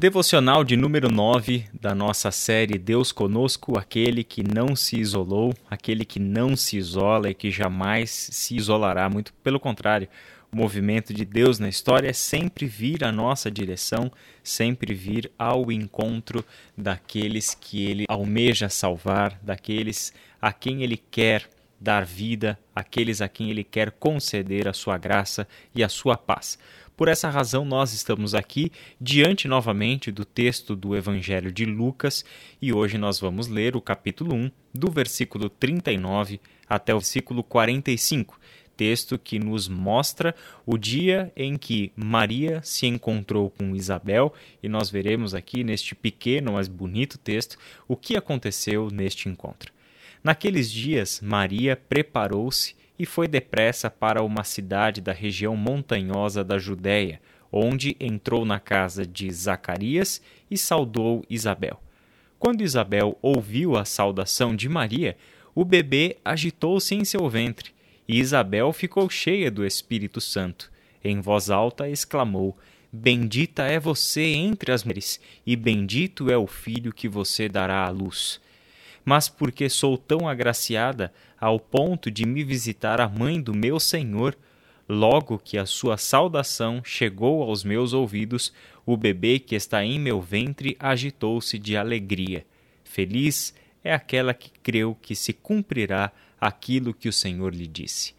Devocional de número 9 da nossa série Deus Conosco, aquele que não se isolou, aquele que não se isola e que jamais se isolará, muito pelo contrário. O movimento de Deus na história é sempre vir à nossa direção, sempre vir ao encontro daqueles que ele almeja salvar, daqueles a quem ele quer dar vida, aqueles a quem ele quer conceder a sua graça e a sua paz. Por essa razão, nós estamos aqui diante novamente do texto do Evangelho de Lucas e hoje nós vamos ler o capítulo 1, do versículo 39 até o versículo 45 texto que nos mostra o dia em que Maria se encontrou com Isabel, e nós veremos aqui neste pequeno, mas bonito texto o que aconteceu neste encontro. Naqueles dias, Maria preparou-se e foi depressa para uma cidade da região montanhosa da Judéia, onde entrou na casa de Zacarias e saudou Isabel. Quando Isabel ouviu a saudação de Maria, o bebê agitou-se em seu ventre, e Isabel ficou cheia do Espírito Santo. Em voz alta exclamou: Bendita é você entre as mulheres, e bendito é o filho que você dará à luz mas porque sou tão agraciada ao ponto de me visitar a mãe do meu Senhor, logo que a sua saudação chegou aos meus ouvidos, o bebê que está em meu ventre agitou-se de alegria. Feliz é aquela que creu que se cumprirá aquilo que o Senhor lhe disse.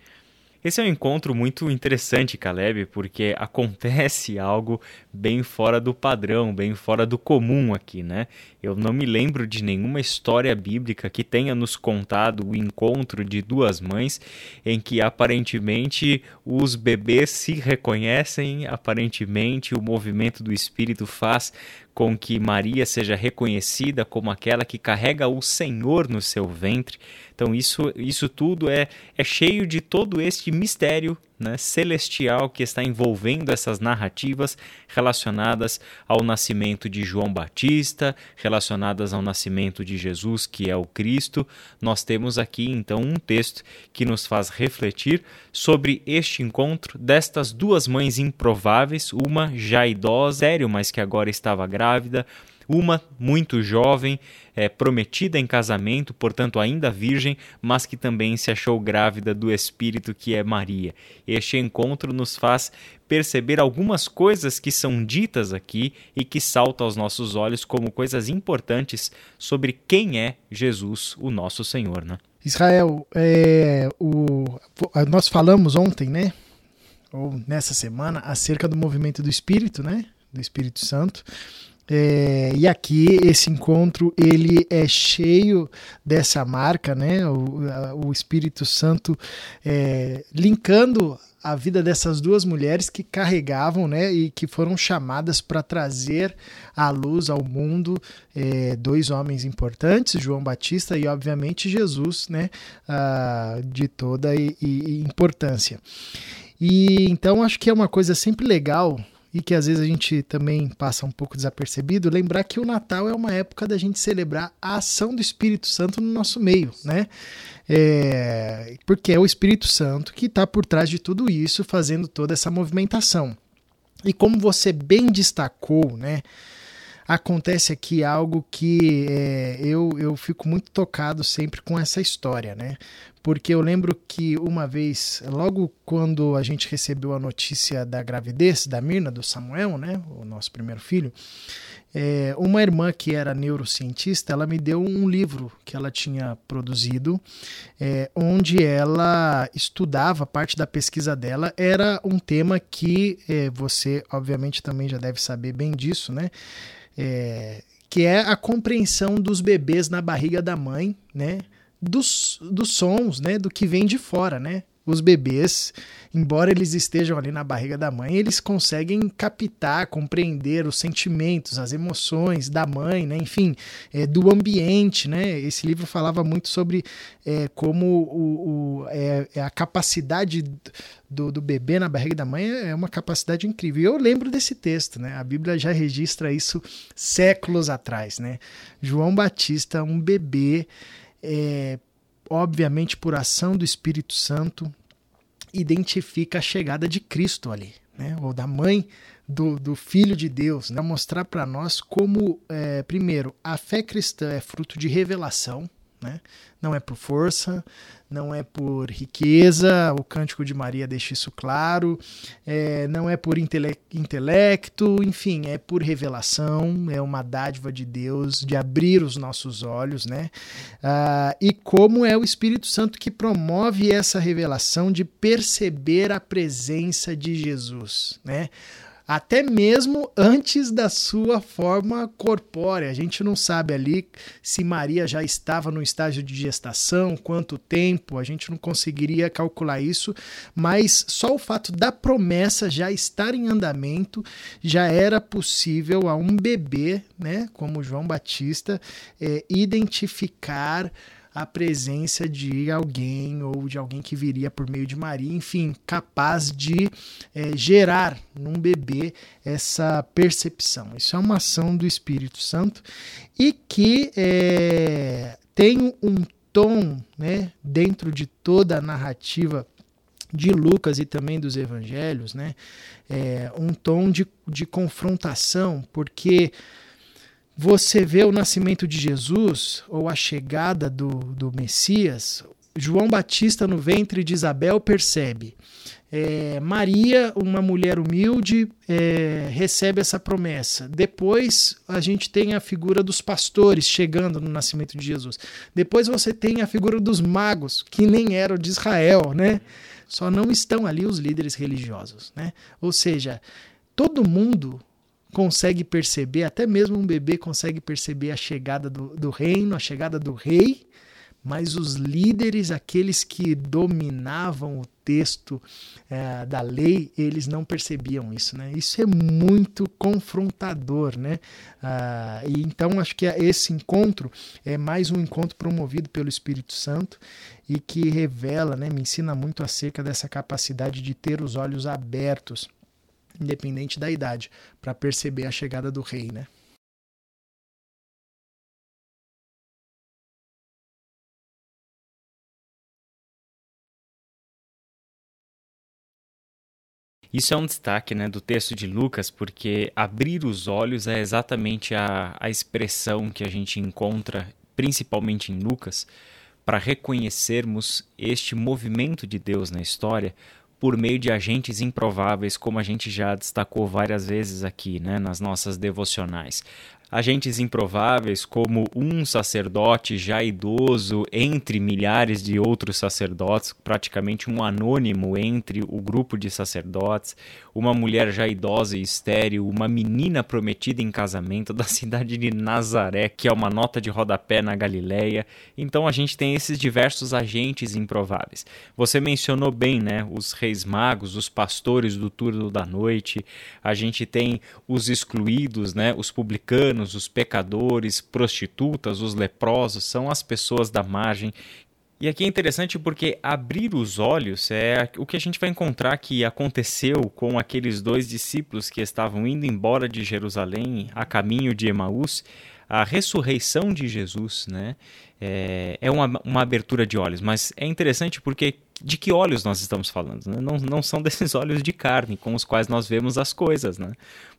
Esse é um encontro muito interessante, Caleb, porque acontece algo bem fora do padrão, bem fora do comum aqui, né? Eu não me lembro de nenhuma história bíblica que tenha nos contado o encontro de duas mães em que aparentemente os bebês se reconhecem, aparentemente o movimento do espírito faz com que Maria seja reconhecida como aquela que carrega o Senhor no seu ventre. Então isso, isso tudo é, é cheio de todo este mistério né, celestial que está envolvendo essas narrativas relacionadas ao nascimento de João Batista, relacionadas ao nascimento de Jesus, que é o Cristo. Nós temos aqui então um texto que nos faz refletir sobre este encontro destas duas mães improváveis, uma já idosa, sério, mas que agora estava grávida, uma muito jovem, é, prometida em casamento, portanto ainda virgem, mas que também se achou grávida do Espírito que é Maria. Este encontro nos faz perceber algumas coisas que são ditas aqui e que saltam aos nossos olhos como coisas importantes sobre quem é Jesus, o nosso Senhor. Né? Israel, é, o, nós falamos ontem, né? Ou nessa semana, acerca do movimento do Espírito, né? Do Espírito Santo. É, e aqui esse encontro ele é cheio dessa marca, né? O, o Espírito Santo é, linkando a vida dessas duas mulheres que carregavam, né, e que foram chamadas para trazer à luz ao mundo é, dois homens importantes, João Batista e obviamente Jesus, né, ah, de toda e, e importância. E então acho que é uma coisa sempre legal e que às vezes a gente também passa um pouco desapercebido, lembrar que o Natal é uma época da gente celebrar a ação do Espírito Santo no nosso meio, né? É, porque é o Espírito Santo que está por trás de tudo isso, fazendo toda essa movimentação. E como você bem destacou, né? Acontece aqui algo que é, eu, eu fico muito tocado sempre com essa história, né? porque eu lembro que uma vez, logo quando a gente recebeu a notícia da gravidez da Mirna, do Samuel, né, o nosso primeiro filho, é, uma irmã que era neurocientista, ela me deu um livro que ela tinha produzido, é, onde ela estudava, parte da pesquisa dela era um tema que é, você, obviamente, também já deve saber bem disso, né? É, que é a compreensão dos bebês na barriga da mãe, né? dos, dos sons, né, do que vem de fora, né? Os bebês, embora eles estejam ali na barriga da mãe, eles conseguem captar, compreender os sentimentos, as emoções da mãe, né? enfim, é, do ambiente. Né? Esse livro falava muito sobre é, como o, o é, é a capacidade do, do, bebê na barriga da mãe é uma capacidade incrível. E eu lembro desse texto, né? a Bíblia já registra isso séculos atrás. Né? João Batista, um bebê é, obviamente por ação do Espírito Santo, identifica a chegada de Cristo ali, né? ou da mãe do, do Filho de Deus, né? mostrar para nós como, é, primeiro, a fé cristã é fruto de revelação, né? Não é por força, não é por riqueza, o Cântico de Maria deixa isso claro, é, não é por intele intelecto, enfim, é por revelação, é uma dádiva de Deus de abrir os nossos olhos, né? Ah, e como é o Espírito Santo que promove essa revelação de perceber a presença de Jesus, né? Até mesmo antes da sua forma corpórea. A gente não sabe ali se Maria já estava no estágio de gestação, quanto tempo, a gente não conseguiria calcular isso, mas só o fato da promessa já estar em andamento já era possível a um bebê, né, como João Batista, é, identificar a presença de alguém ou de alguém que viria por meio de Maria, enfim, capaz de é, gerar num bebê essa percepção. Isso é uma ação do Espírito Santo e que é, tem um tom né, dentro de toda a narrativa de Lucas e também dos evangelhos, né, é, um tom de, de confrontação, porque você vê o nascimento de Jesus ou a chegada do, do Messias, João Batista no ventre de Isabel percebe. É, Maria, uma mulher humilde, é, recebe essa promessa. Depois a gente tem a figura dos pastores chegando no nascimento de Jesus. Depois você tem a figura dos magos, que nem eram de Israel, né? Só não estão ali os líderes religiosos, né? Ou seja, todo mundo consegue perceber, até mesmo um bebê consegue perceber a chegada do, do reino, a chegada do rei, mas os líderes, aqueles que dominavam o texto é, da lei, eles não percebiam isso, né? Isso é muito confrontador, né? Ah, e então acho que esse encontro é mais um encontro promovido pelo Espírito Santo e que revela, né? Me ensina muito acerca dessa capacidade de ter os olhos abertos independente da idade, para perceber a chegada do rei, né? Isso é um destaque né, do texto de Lucas, porque abrir os olhos é exatamente a, a expressão que a gente encontra, principalmente em Lucas, para reconhecermos este movimento de Deus na história, por meio de agentes improváveis, como a gente já destacou várias vezes aqui, né, nas nossas devocionais agentes improváveis como um sacerdote já idoso entre milhares de outros sacerdotes, praticamente um anônimo entre o grupo de sacerdotes, uma mulher já idosa e estéril, uma menina prometida em casamento da cidade de Nazaré, que é uma nota de rodapé na Galileia. Então a gente tem esses diversos agentes improváveis. Você mencionou bem, né, os reis magos, os pastores do turno da noite. A gente tem os excluídos, né, os publicanos os pecadores, prostitutas, os leprosos, são as pessoas da margem. E aqui é interessante porque abrir os olhos é o que a gente vai encontrar que aconteceu com aqueles dois discípulos que estavam indo embora de Jerusalém a caminho de Emaús. A ressurreição de Jesus né, é, é uma, uma abertura de olhos, mas é interessante porque de que olhos nós estamos falando? Né? Não, não são desses olhos de carne com os quais nós vemos as coisas, né?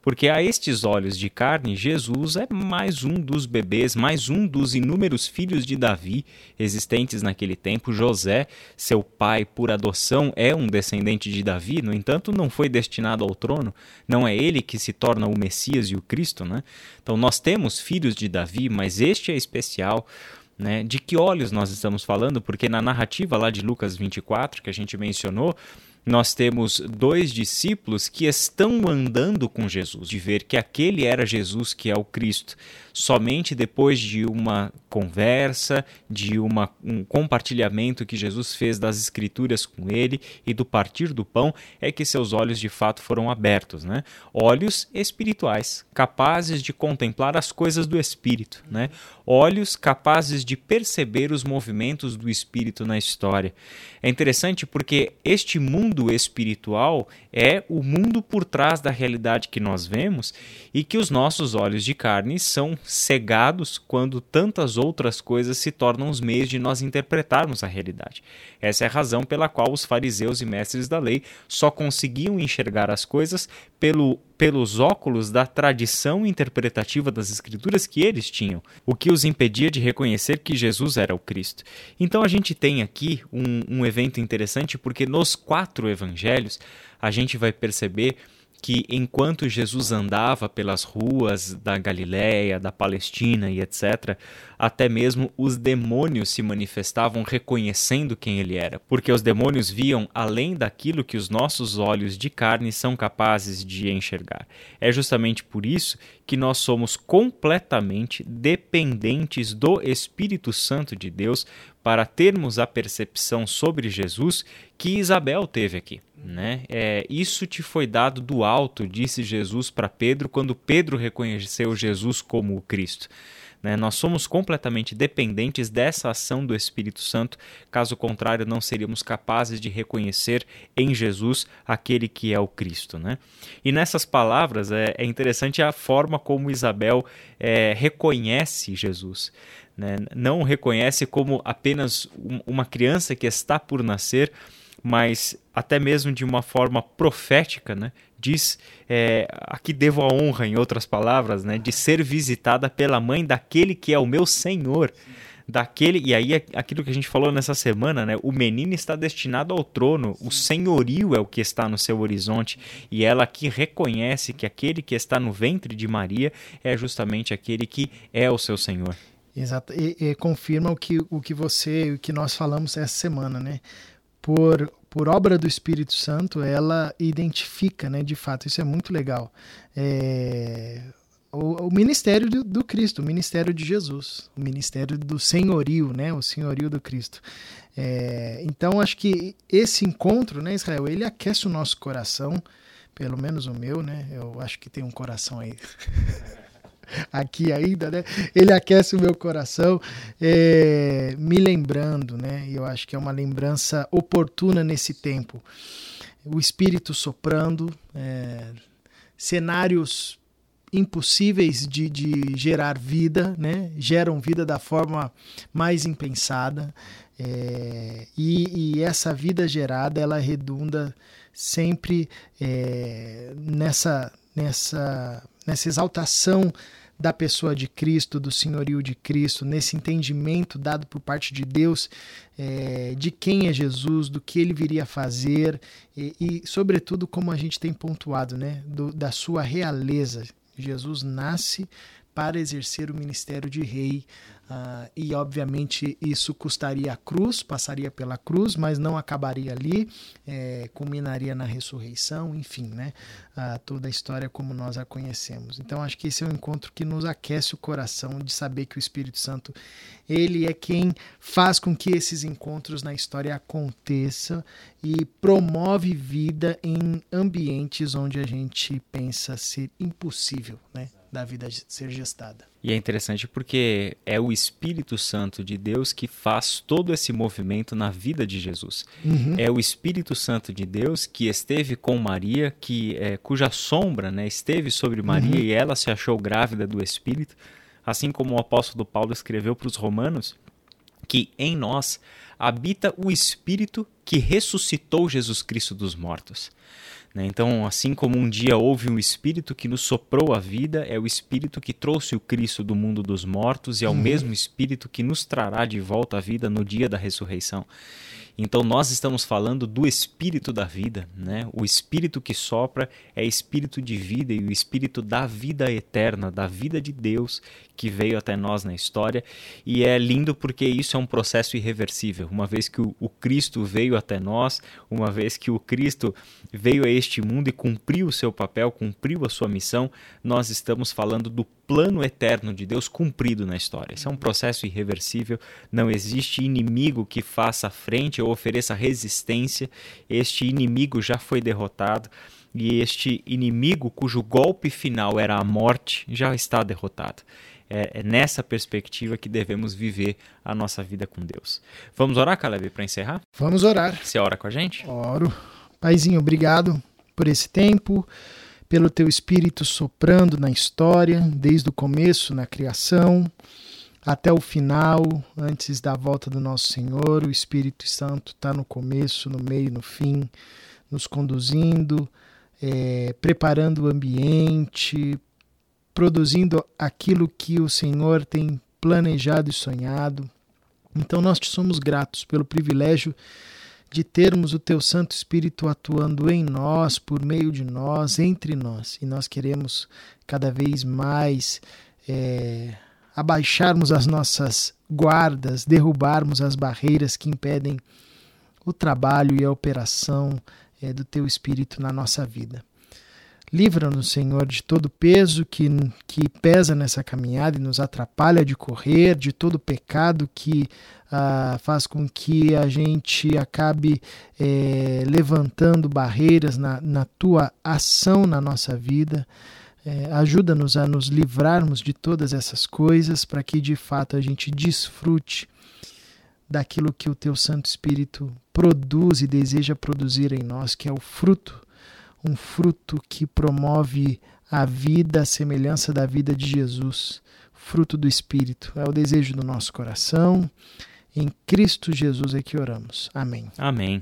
Porque a estes olhos de carne, Jesus é mais um dos bebês, mais um dos inúmeros filhos de Davi existentes naquele tempo. José, seu pai por adoção, é um descendente de Davi, no entanto, não foi destinado ao trono. Não é ele que se torna o Messias e o Cristo, né? Então nós temos filhos de Davi, mas este é especial. Né? De que olhos nós estamos falando? Porque na narrativa lá de Lucas 24, que a gente mencionou, nós temos dois discípulos que estão andando com Jesus, de ver que aquele era Jesus que é o Cristo. Somente depois de uma conversa, de uma, um compartilhamento que Jesus fez das Escrituras com ele e do partir do pão, é que seus olhos de fato foram abertos. Né? Olhos espirituais, capazes de contemplar as coisas do Espírito. Né? Olhos capazes de perceber os movimentos do Espírito na história. É interessante porque este mundo espiritual é o mundo por trás da realidade que nós vemos e que os nossos olhos de carne são cegados quando tantas outras coisas se tornam os meios de nós interpretarmos a realidade. Essa é a razão pela qual os fariseus e mestres da lei só conseguiam enxergar as coisas pelo pelos óculos da tradição interpretativa das Escrituras que eles tinham, o que os impedia de reconhecer que Jesus era o Cristo. Então a gente tem aqui um, um evento interessante porque nos quatro evangelhos a gente vai perceber que enquanto Jesus andava pelas ruas da Galiléia, da Palestina e etc., até mesmo os demônios se manifestavam reconhecendo quem ele era, porque os demônios viam além daquilo que os nossos olhos de carne são capazes de enxergar. É justamente por isso que nós somos completamente dependentes do Espírito Santo de Deus para termos a percepção sobre Jesus que Isabel teve aqui. Né? É, isso te foi dado do alto, disse Jesus para Pedro quando Pedro reconheceu Jesus como o Cristo. Né? Nós somos completamente dependentes dessa ação do Espírito Santo, caso contrário, não seríamos capazes de reconhecer em Jesus aquele que é o Cristo. Né? E nessas palavras é, é interessante a forma como Isabel é, reconhece Jesus. Né? Não reconhece como apenas uma criança que está por nascer mas até mesmo de uma forma profética, né? diz é, aqui devo a honra, em outras palavras, né? de ser visitada pela mãe daquele que é o meu Senhor. Daquele, e aí é aquilo que a gente falou nessa semana, né? O menino está destinado ao trono, o senhorio é o que está no seu horizonte, e ela aqui reconhece que aquele que está no ventre de Maria é justamente aquele que é o seu Senhor. Exato, e, e confirma o que, o que você, o que nós falamos essa semana, né? por, por obra do Espírito Santo, ela identifica, né, de fato, isso é muito legal. É, o, o, ministério do, do, Cristo, o ministério de Jesus, o ministério do senhorio, né, o senhorio do Cristo. É, então, acho que esse encontro, né, Israel, ele aquece o nosso coração, pelo menos o meu, né, eu acho que tem um coração aí. aqui ainda, né? Ele aquece o meu coração, é, me lembrando, né? Eu acho que é uma lembrança oportuna nesse tempo. O Espírito soprando, é, cenários impossíveis de, de, gerar vida, né? Geram vida da forma mais impensada. É, e, e, essa vida gerada, ela redunda sempre é, nessa, nessa, nessa exaltação da pessoa de Cristo, do senhorio de Cristo, nesse entendimento dado por parte de Deus é, de quem é Jesus, do que ele viria a fazer e, e sobretudo, como a gente tem pontuado, né, do, da sua realeza. Jesus nasce para exercer o ministério de rei. Uh, e obviamente isso custaria a cruz, passaria pela cruz, mas não acabaria ali, é, culminaria na ressurreição, enfim, né? Uh, toda a história como nós a conhecemos. Então acho que esse é um encontro que nos aquece o coração de saber que o Espírito Santo ele é quem faz com que esses encontros na história aconteçam e promove vida em ambientes onde a gente pensa ser impossível, né? Da vida ser gestada. E é interessante porque é o Espírito Santo de Deus que faz todo esse movimento na vida de Jesus. Uhum. É o Espírito Santo de Deus que esteve com Maria, que é, cuja sombra né, esteve sobre Maria uhum. e ela se achou grávida do Espírito. Assim como o apóstolo Paulo escreveu para os romanos, que em nós habita o Espírito que ressuscitou Jesus Cristo dos mortos. Né? Então, assim como um dia houve um Espírito que nos soprou a vida, é o Espírito que trouxe o Cristo do mundo dos mortos e é o uhum. mesmo Espírito que nos trará de volta à vida no dia da ressurreição. Então nós estamos falando do espírito da vida, né? O espírito que sopra é espírito de vida e o espírito da vida eterna, da vida de Deus que veio até nós na história. E é lindo porque isso é um processo irreversível. Uma vez que o, o Cristo veio até nós, uma vez que o Cristo veio a este mundo e cumpriu o seu papel, cumpriu a sua missão, nós estamos falando do plano eterno de Deus cumprido na história. Isso é um processo irreversível, não existe inimigo que faça frente ou ofereça resistência. Este inimigo já foi derrotado e este inimigo cujo golpe final era a morte já está derrotado. É, é nessa perspectiva que devemos viver a nossa vida com Deus. Vamos orar, Caleb, para encerrar? Vamos orar. Você ora com a gente? Oro. Paizinho, obrigado por esse tempo pelo teu espírito soprando na história, desde o começo, na criação, até o final, antes da volta do nosso Senhor. O Espírito Santo está no começo, no meio, no fim, nos conduzindo, é, preparando o ambiente, produzindo aquilo que o Senhor tem planejado e sonhado. Então nós te somos gratos pelo privilégio de termos o teu Santo Espírito atuando em nós, por meio de nós, entre nós. E nós queremos cada vez mais é, abaixarmos as nossas guardas, derrubarmos as barreiras que impedem o trabalho e a operação é, do teu Espírito na nossa vida. Livra-nos, Senhor, de todo peso que, que pesa nessa caminhada e nos atrapalha de correr, de todo pecado que ah, faz com que a gente acabe eh, levantando barreiras na, na tua ação na nossa vida. Eh, Ajuda-nos a nos livrarmos de todas essas coisas para que de fato a gente desfrute daquilo que o teu Santo Espírito produz e deseja produzir em nós, que é o fruto um fruto que promove a vida, a semelhança da vida de Jesus, fruto do Espírito. É o desejo do nosso coração. Em Cristo Jesus é que oramos. Amém. Amém.